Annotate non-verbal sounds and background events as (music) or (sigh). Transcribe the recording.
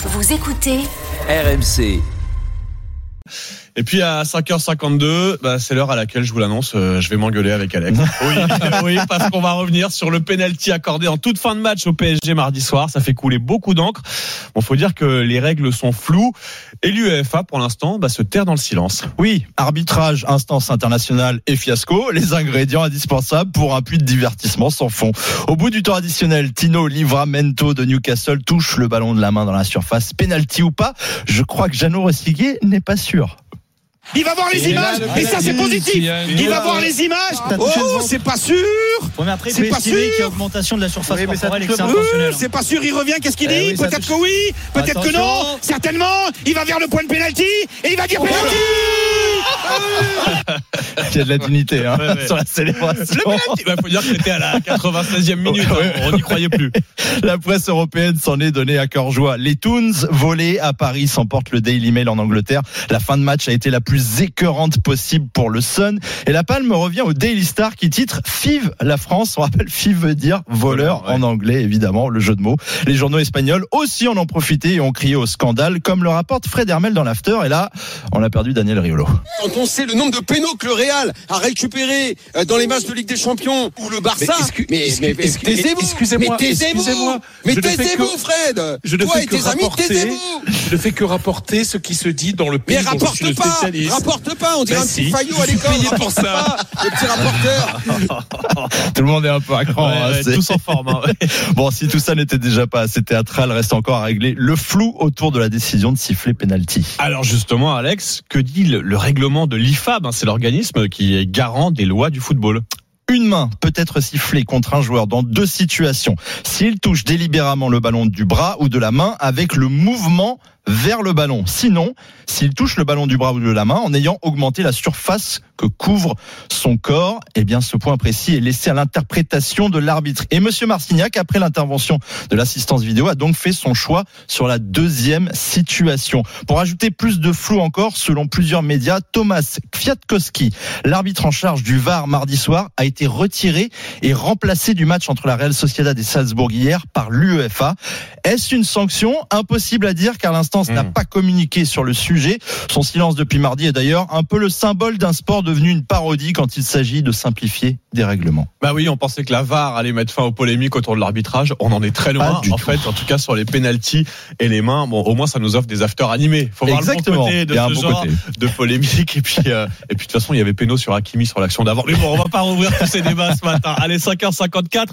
Vous écoutez RMC. Et puis à 5h52, bah, c'est l'heure à laquelle je vous l'annonce, euh, je vais m'engueuler avec Alex. Oui, (laughs) oui parce qu'on va revenir sur le penalty accordé en toute fin de match au PSG mardi soir. Ça fait couler beaucoup d'encre. Bon, faut dire que les règles sont floues et l'UEFA, pour l'instant, bah, se terre dans le silence. Oui, arbitrage, instance internationale et fiasco, les ingrédients indispensables pour un puits de divertissement sans fond. Au bout du temps additionnel, Tino Livramento de Newcastle touche le ballon de la main dans la surface. Penalty ou pas Je crois que Jeannot Ressiguier n'est pas sûr. Il va voir les images. et ça c'est positif. Il va voir les images. Oh, c'est pas sûr. mais après, C'est pas sûr. a augmentation de la surface Oui, mais ça corporelle et que touche c'est. Euh, pas sûr, il revient, qu'est-ce qu'il dit Eh oui, ça Peut-être que oui, peut-être que non, certainement, il va vers le point de pénalty. Et il va dire pénalty (laughs) (laughs) Il y a de la dignité hein, Ouais, ouais. sur la Le célébration. penalty, bah, faut dire que c'était à la 96e minute, Ouais, hein, on n'y croyait plus. (laughs) La presse européenne s'en est donnée à cœur joie. Les Toons volés à Paris s'emportent le Daily Mail en Angleterre. La fin de match a été la plus écœurante possible pour le Sun. Et la palme revient au Daily Star qui titre FIV la France. On rappelle FIV veut dire voleur en anglais, évidemment, le jeu de mots. Les journaux espagnols aussi en ont profité et ont crié au scandale, comme le rapporte Fred Hermel dans l'after. Et là, on a perdu Daniel Riolo. Quand on sait le nombre de pénaux que le Real a récupéré euh, dans les matchs de Ligue des Champions ou le Barça, Mais excu- mais, excu- mais- mais excu- taisez-vous, excusez-moi, mais taisez-vous, excusez-moi, mais taisez-vous, Fred. Je ne Toi fais et que tes amis, rapporter, taisez-vous. je ne fais que rapporter ce qui se dit dans le pays Mais dont je rapporte suis le pas, spécialiste. rapporte pas, on dirait Ben un petit faillot à l'école. payé pour ça. pas, (laughs) le petit rapporteur. (laughs) Tout le monde est un peu à cran. Ouais, hein, tous en forme. hein, ouais. (laughs) Bon, si tout ça n'était déjà pas assez théâtral, reste encore à régler le flou autour de la décision de siffler penalty. Alors justement, Alex, que dit le, le règlement de l'IFAB hein, C'est l'organisme qui est garant des lois du football. Une main peut être sifflée contre un joueur dans deux situations. S'il touche délibérément le ballon du bras ou de la main avec le mouvement vers le ballon. Sinon, s'il touche le ballon du bras ou de la main en ayant augmenté la surface que couvre son corps, eh bien, ce point précis est laissé à l'interprétation de l'arbitre. Et monsieur Marcignac, après l'intervention de l'assistance vidéo, a donc fait son choix sur la deuxième situation. Pour ajouter plus de flou encore, selon plusieurs médias, Thomas Kwiatkowski, l'arbitre en charge du VAR mardi soir, a été retiré et remplacé du match entre la Real Sociedad et Salzbourg hier par l'UEFA. Est-ce une sanction Impossible à dire car l'instance n'a Mm. pas communiqué sur le sujet. Son silence depuis mardi est d'ailleurs un peu le symbole d'un sport devenu une parodie quand il s'agit de simplifier des règlements. Bah oui, on pensait que la VAR allait mettre fin aux polémiques autour de l'arbitrage. On en est très loin. En tout. fait, en tout cas sur les pénalties et les mains, bon, au moins ça nous offre des afters animés. Faut voir Exactement. le bon côté de Il y a un ce bon genre côté. de polémique. Et puis, euh, et puis de toute façon, il y avait péno sur Hakimi sur l'action d'avant. Mais bon, on va pas rouvrir tous ces débats ce matin. Allez, 5h54.